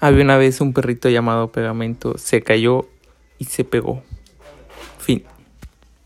Había una vez un perrito llamado Pegamento, se cayó y se pegó. Fin.